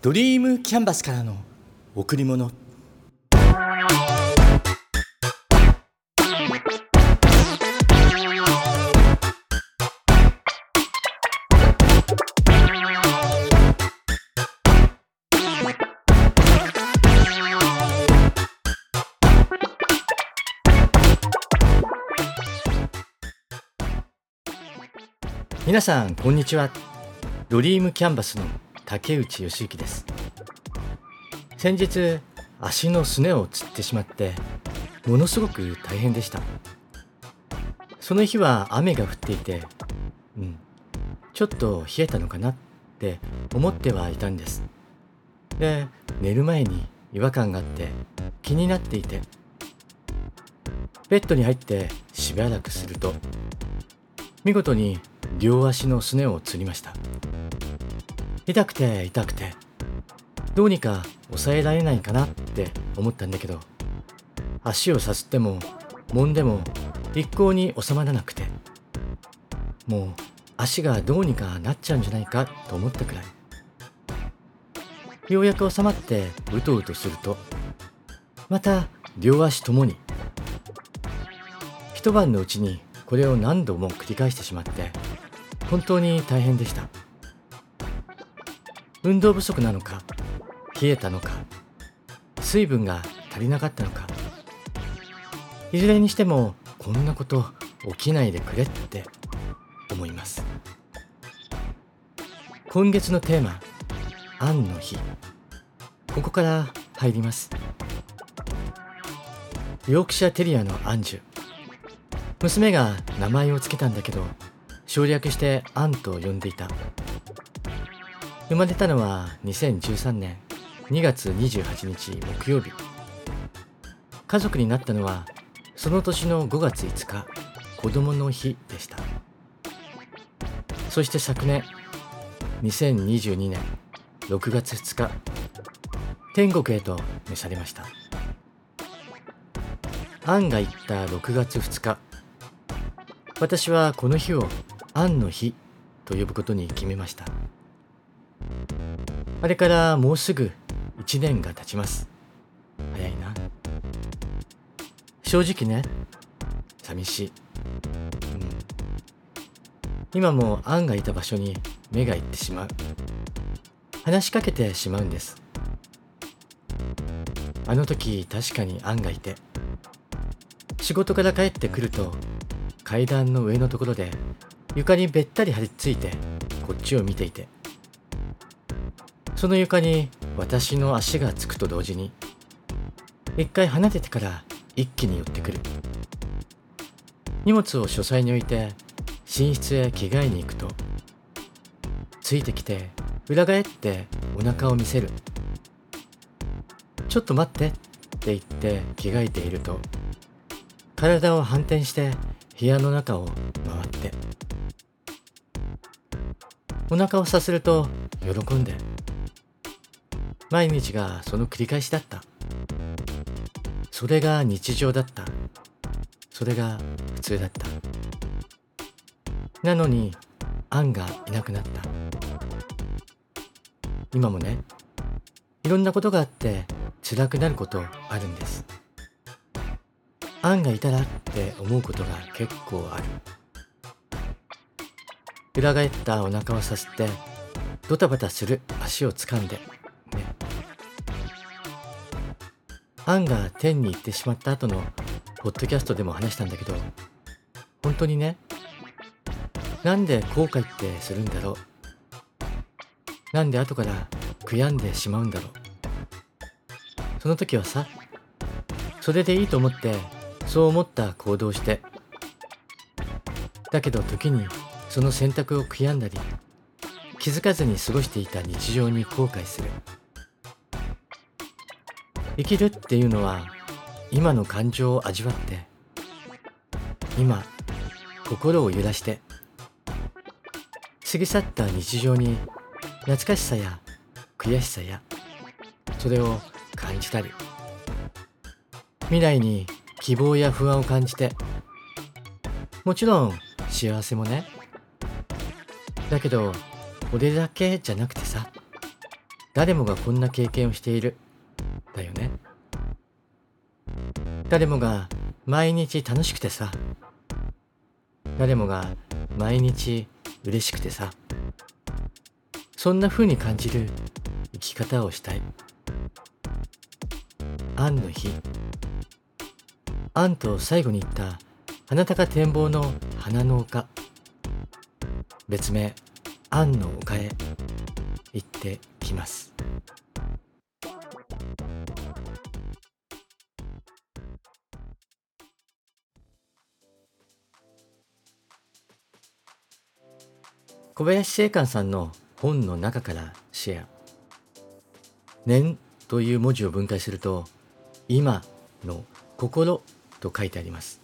ドリームキャンバスからの贈り物。皆さんこんにちは。ドリームキャンバスの竹内義之です。先日足のすねをつってしまってものすごく大変でした。その日は雨が降っていてうんちょっと冷えたのかなって思ってはいたんです。で寝る前に違和感があって気になっていてベッドに入ってしばらくすると見事に両足のすねをつりました。痛くて痛くて。どうにか抑えられないかなって思ったんだけど足をさすっても揉んでも一向に収まらなくて。もう足がどうにかなっちゃうんじゃないかと思ったくらい。ようやく収まってうとうとするとまた両足ともに一晩のうちにこれを何度も繰り返してしまって本当に大変でした。運動不足なのか冷えたのか水分が足りなかったのか。いずれにしてもこんなこと起きないでくれって思います。今月のテーマ「アンの日」ここから入ります。ヨークシャテリアのアンジュ。娘が名前を付けたんだけど省略してアンと呼んでいた。生まれたのは2013年2月28日木曜日。家族になったのはその年の5月5日子供の日でした。そして昨年2022年6月2日天国へと召されました。アンが言った6月2日私はこの日をアンの日と呼ぶことに決めました。あれからもうすぐ1年が経ちます。早いな。正直ね寂しい、うん、今もアンがいた場所に目がいってしまう。話しかけてしまうんです。あの時確かにアンがいて。仕事から帰ってくると階段の上のところで床にべったり張り付いてこっちを見ていて。その床に私の足がつくと同時に一回離れてから一気に寄ってくる。荷物を書斎に置いて寝室へ着替えに行くとついてきて裏返ってお腹を見せる。ちょっと待ってって言って着替えていると体を反転して部屋の中を回ってお腹をさせると喜んで毎日がその繰り返しだった。それが日常だった。それが普通だった。なのにアンがいなくなった。今もねいろんなことがあって辛くなることあるんです。アンがいたらって思うことが結構ある。裏返ったお腹をさすってドタバタする足を掴んでねアンが天に行ってしまった後のポッドキャストでも話したんだけど本当にねなんで後悔ってするんだろう？なんで後から悔やんでしまうんだろう？その時はさそれでいいと思ってそう思った行動してだけど時にその選択を悔やんだり気づかずに過ごしていた日常に後悔する。生きるっていうのは今の感情を味わって今心を揺らして過ぎ去った日常に懐かしさや悔しさやそれを感じたり未来に希望や不安を感じてもちろん幸せもね。だけど俺だけじゃなくてさ誰もがこんな経験をしている。誰もが毎日楽しくてさ。誰もが毎日嬉しくてさ。そんな風に感じる生き方をしたい。アンの日。アンと最後に言った花高展望の花の丘別名アンの丘へ行ってきます。小林正観さんの本の中からシェア「念」という文字を分解すると「今」の「心」と書いてあります。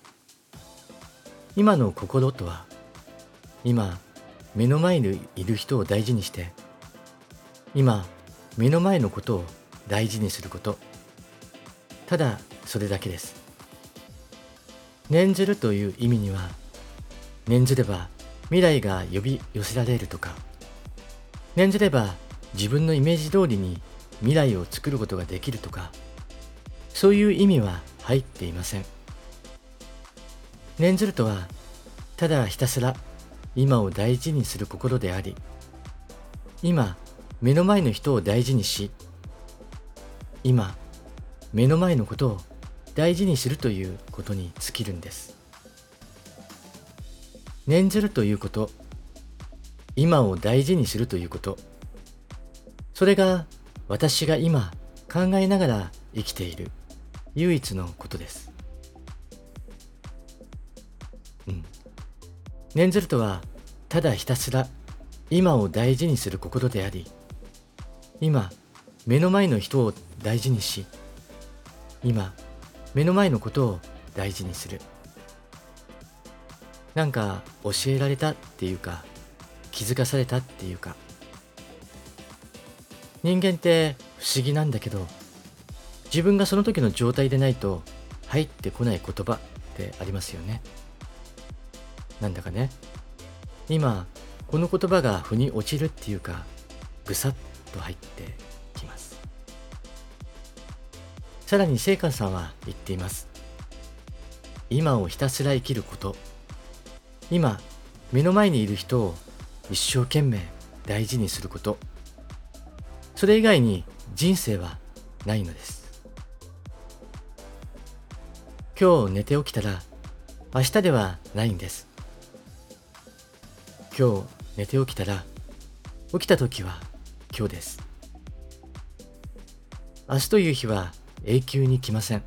今の心とは今目の前にいる人を大事にして今目の前のことを大事にすること。ただそれだけです。念ずるという意味には念ずれば未来が呼び寄せられるとか。念ずれば自分のイメージ通りに未来を作ることができるとか。そういう意味は入っていません。念ずるとはただひたすら今を大事にする心であり今目の前の人を大事にし今目の前のことを大事にするということに尽きるんです。念ずるということ。今を大事にするということ。それが私が今考えながら生きている唯一のことです。うん。念ずるとはただひたすら今を大事にする心であり今目の前の人を大事にし今目の前のことを大事にする。なんか教えられたっていうか気づかされたっていうか。人間って不思議なんだけど自分がその時の状態でないと入ってこない言葉ってありますよね。なんだかね。今この言葉が腑に落ちるっていうかぐさっと入ってきます。さらに聖寛さんは言っています。今をひたすら生きること。今目の前にいる人を一生懸命大事にすること。それ以外に人生はないのです。今日寝て起きたら明日ではないんです。今日寝て起きたら起きた時は今日です。明日という日は永久に来ません。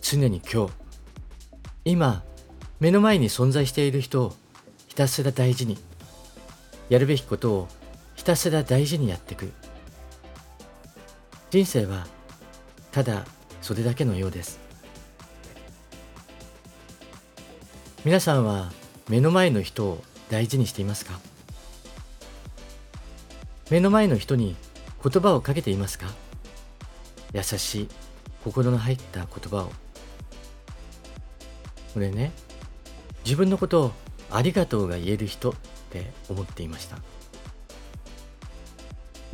常に今日。今目の前に存在している人をひたすら大事にやるべきことをひたすら大事にやっていく。人生はただそれだけのようです。皆さんは目の前の人を大事にしていますか？目の前の人に言葉をかけていますか？優しい心の入った言葉を。これね自分のことをありがとうが言える人って思っていました。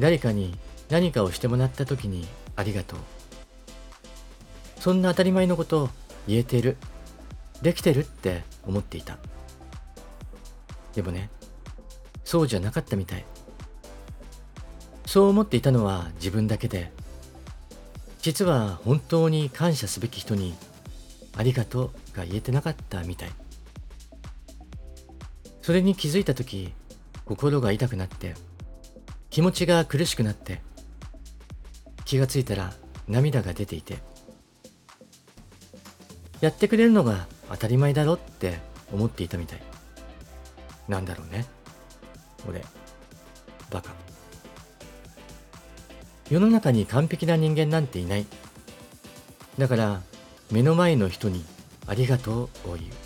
誰かに何かをしてもらった時にありがとう。そんな当たり前のことを言えてるできてるって思っていた。でもねそうじゃなかったみたい。そう思っていたのは自分だけで実は本当に感謝すべき人にありがとうが言えてなかったみたい。それに気づいた時心が痛くなって気持ちが苦しくなって気がついたら涙が出ていてやってくれるのが当たり前だろって思っていたみたい。なんだろうね。俺。バカ。世の中に完璧な人間なんていない。だから目の前の人にありがとうを言う。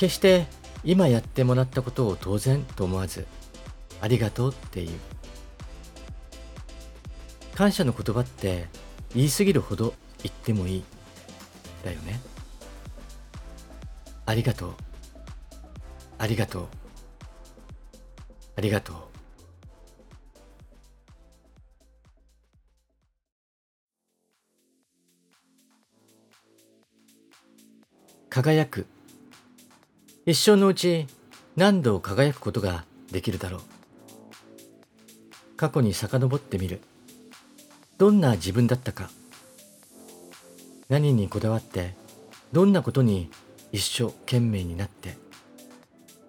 決して今やってもらったことを当然と思わず、ありがとうっていう。感謝の言葉って言い過ぎるほど言ってもいい。だよね。ありがとう。ありがとう。ありがとう。輝く一生のうち何度輝くことができるだろう。過去に遡ってみる。どんな自分だったか。何にこだわってどんなことに一生懸命になって。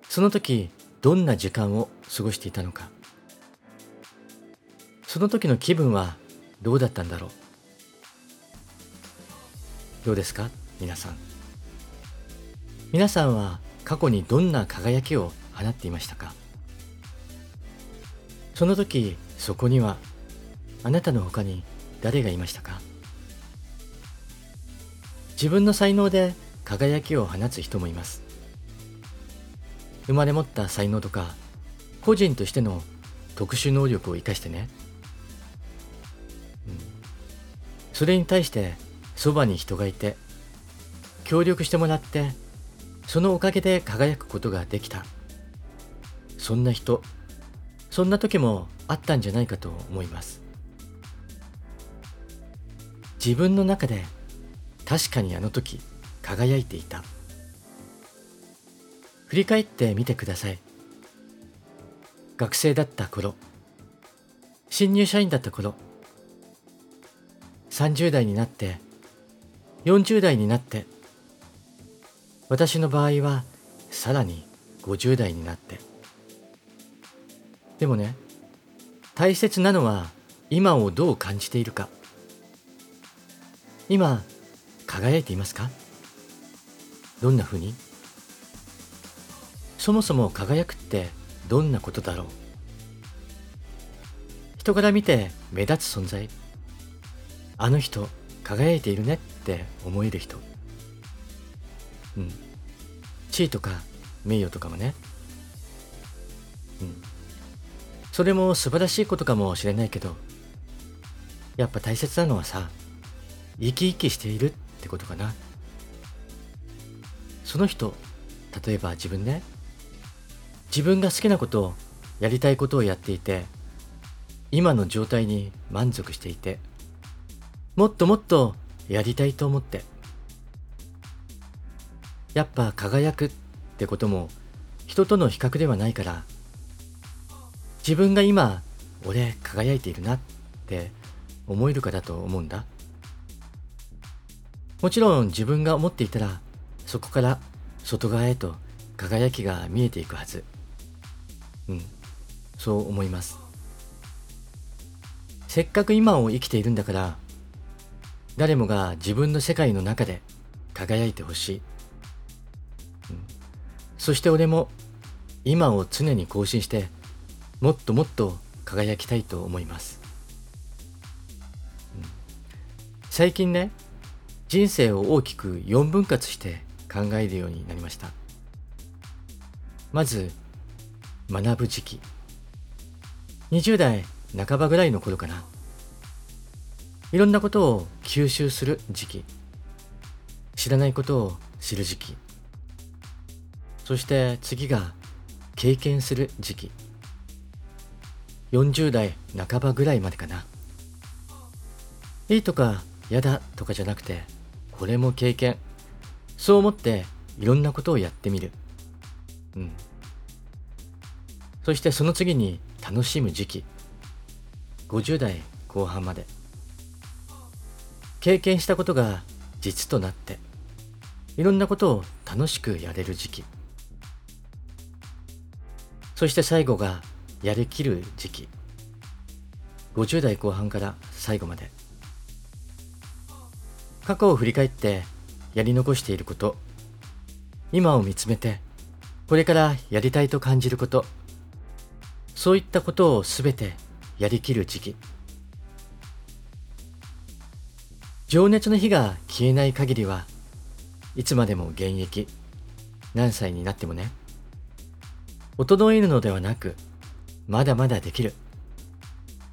その時どんな時間を過ごしていたのか。その時の気分はどうだったんだろう。どうですか？皆さん。皆さんは過去にどんな輝きを放っていましたか？その時そこにはあなたの他に誰がいましたか？自分の才能で輝きを放つ人もいます。生まれ持った才能とか個人としての特殊能力を生かしてね、うん、それに対してそばに人がいて協力してもらってそのおかげで輝くことができた。そんな人そんな時もあったんじゃないかと思います。自分の中で確かにあの時輝いていた。振り返ってみてください。学生だった頃新入社員だった頃30代になって40代になって私の場合はさらに50代になって。でもね大切なのは今をどう感じているか。今輝いていますか？どんなふうに？そもそも輝くってどんなことだろう？人から見て目立つ存在。あの人輝いているねって思える人。うん。地位とか名誉とかもね。うん。それも素晴らしいことかもしれないけどやっぱ大切なのはさ生き生きしているってことかな。その人例えば自分ね自分が好きなことをやりたいことをやっていて今の状態に満足していてもっともっとやりたいと思ってやっぱ輝くってことも人との比較ではないから自分が今俺輝いているなって思えるかだと思うんだ。もちろん自分が思っていたらそこから外側へと輝きが見えていくはず。うん。そう思います。せっかく今を生きているんだから誰もが自分の世界の中で輝いてほしい、そして俺も今を常に更新してもっともっと輝きたいと思います、うん、最近ね人生を大きく4分割して考えるようになりました。まず学ぶ時期。20代半ばぐらいの頃かな。いろんなことを吸収する時期。知らないことを知る時期。そして次が経験する時期40代半ばぐらいまでかな。いいとか嫌だとかじゃなくて、これも経験。そう思っていろんなことをやってみる。うん。そしてその次に楽しむ時期。50代後半まで。経験したことが実となって、いろんなことを楽しくやれる時期。そして最後がやりきる時期。50代後半から最後まで。過去を振り返ってやり残していること。今を見つめてこれからやりたいと感じること。そういったことをすべてやりきる時期。情熱の火が消えない限りはいつまでも現役。何歳になってもね。衰えるのではなくまだまだできる。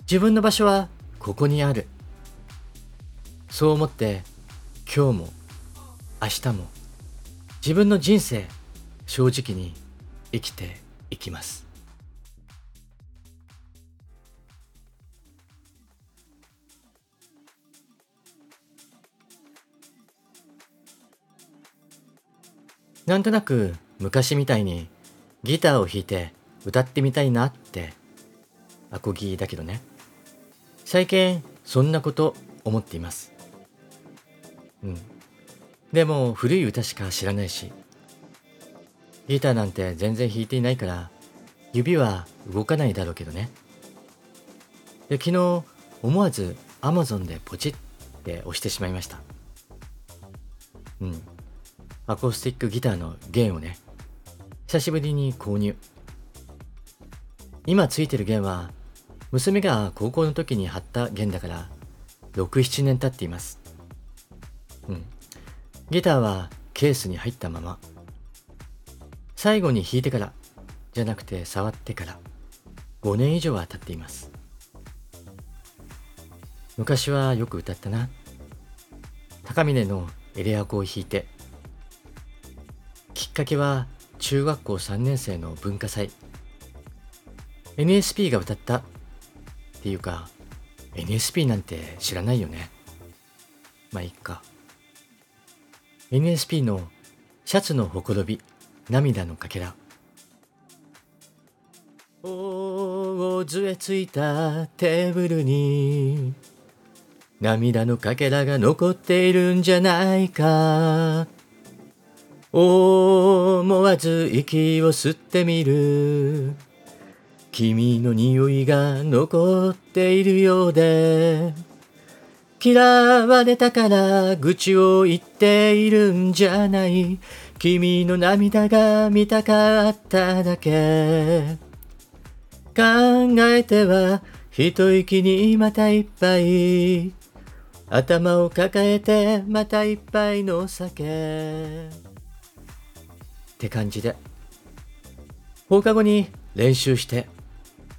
自分の場所はここにある。そう思って今日も明日も自分の人生正直に生きていきます。なんとなく昔みたいにギターを弾いて歌ってみたいなってアコギだけどね。最近そんなこと思っています。うん。でも古い歌しか知らないしギターなんて全然弾いていないから指は動かないだろうけどね。で昨日思わず Amazon でポチって押してしまいました。うん。アコースティックギターの弦をね久しぶりに購入。今ついてる弦は娘が高校の時に貼った弦だから67年経っています。うん。ギターはケースに入ったまま。最後に弾いてからじゃなくて触ってから5年以上は経っています。昔はよく歌ったな。高峰のエレアコを弾いて。きっかけは中学校3年生の文化祭。NSP が歌った。っていうか NSP なんて知らないよね。まあいっか。NSP のシャツのほころび涙のかけら。大杖ついたテーブルに涙のかけらが残っているんじゃないか。思わず息を吸ってみる。君の匂いが残っているようで。嫌われたから愚痴を言っているんじゃない。君の涙が見たかっただけ。考えては一息にまた一杯。頭を抱えてまた一杯の酒。って感じで。放課後に練習して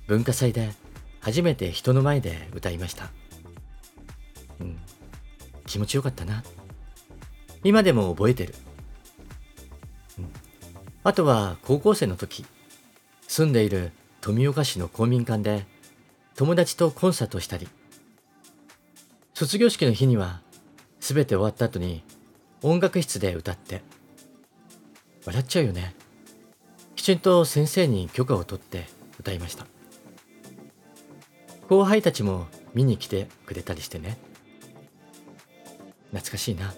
文化祭で初めて人の前で歌いました。うん。気持ちよかったな。今でも覚えてる。うん。あとは高校生の時住んでいる富岡市の公民館で友達とコンサートしたり。卒業式の日には全て終わった後に音楽室で歌って。笑っちゃうよね。きちんと先生に許可を取って歌いました。後輩たちも見に来てくれたりしてね。懐かしいな。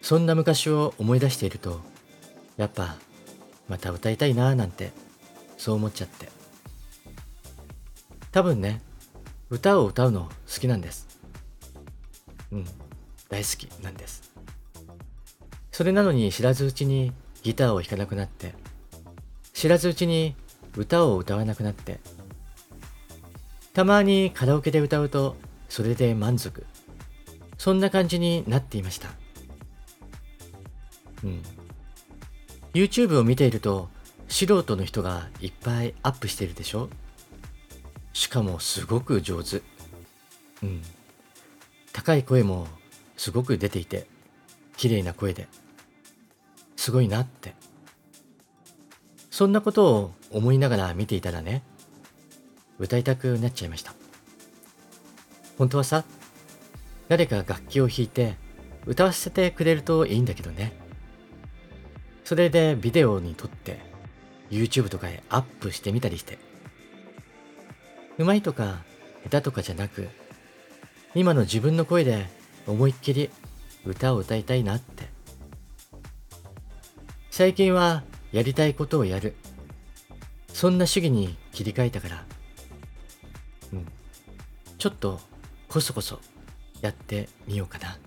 そんな昔を思い出しているとやっぱまた歌いたいなーなんてそう思っちゃって。多分ね歌を歌うの好きなんです。うん大好きなんです。それなのに知らずうちにギターを弾かなくなって知らずうちに歌を歌わなくなってたまにカラオケで歌うとそれで満足。そんな感じになっていました。うん。YouTube を見ていると素人の人がいっぱいアップしてるでしょ？しかもすごく上手。うん。高い声もすごく出ていて綺麗な声で。すごいなって。そんなことを思いながら見ていたらね歌いたくなっちゃいました。本当はさ誰か楽器を弾いて歌わせてくれるといいんだけどね。それでビデオに撮って YouTube とかへアップしてみたりして。うまいとか下手とかじゃなく今の自分の声で思いっきり歌を歌いたいなって。最近はやりたいことをやる。そんな主義に切り替えたから。うん。ちょっとこそこそやってみようかな。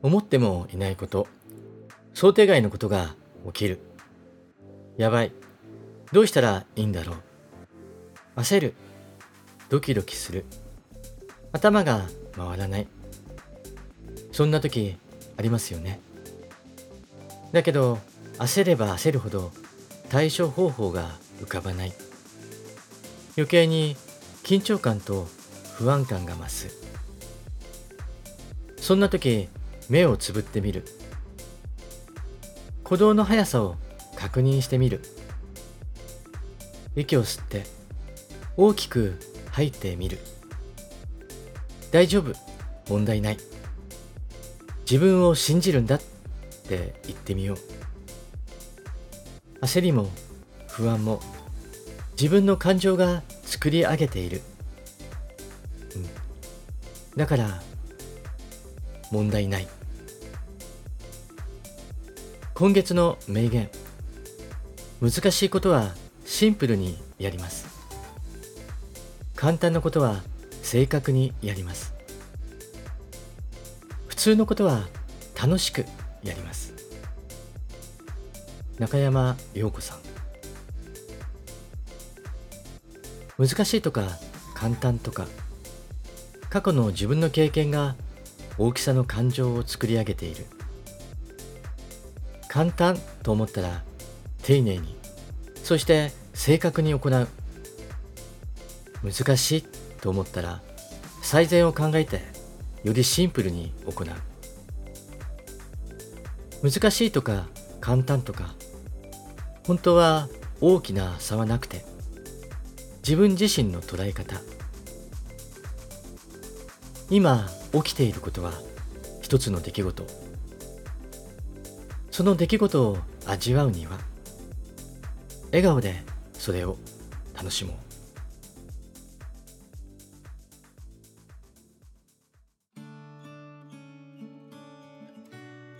思ってもいないこと。想定外のことが起きる。やばい。どうしたらいいんだろう？焦る。ドキドキする。頭が回らない。そんな時ありますよね。だけど焦れば焦るほど対処方法が浮かばない。余計に緊張感と不安感が増す。そんな時目をつぶってみる。鼓動の速さを確認してみる。息を吸って大きく吐いてみる。大丈夫。問題ない。自分を信じるんだって言ってみよう。焦りも不安も自分の感情が作り上げている、うん、だから問題ない。今月の名言。難しいことはシンプルにやります。簡単なことは正確にやります。普通のことは楽しくやります。中山陽子さん。難しいとか簡単とか過去の自分の経験が大きさの感情を作り上げている。簡単と思ったら丁寧にそして正確に行う。難しいと思ったら最善を考えてよりシンプルに行う。難しいとか簡単とか本当は大きな差はなくて自分自身の捉え方。今起きていることは一つの出来事。その出来事を味わうには笑顔でそれを楽しもう。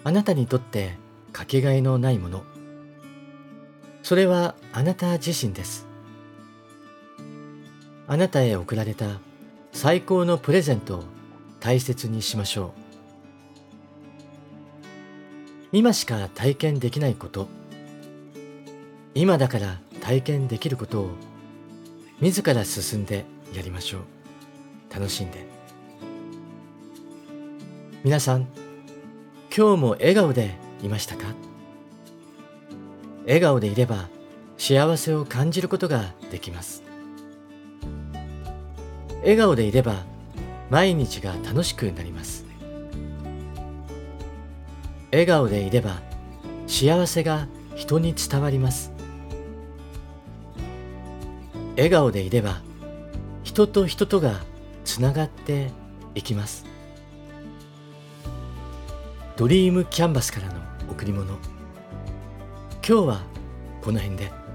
あなたにとってかけがえのないもの。それはあなた自身です。あなたへ贈られた最高のプレゼントを大切にしましょう。今しか体験できないこと。今だから体験できることを自ら進んでやりましょう。楽しんで。皆さん今日も笑顔でいましたか？笑顔でいれば幸せを感じることができます。笑顔でいれば毎日が楽しくなります。笑顔でいれば幸せが人に伝わります。笑顔でいれば人と人とがつながっていきますドリームキャンバスからの贈り物今日はこの辺で。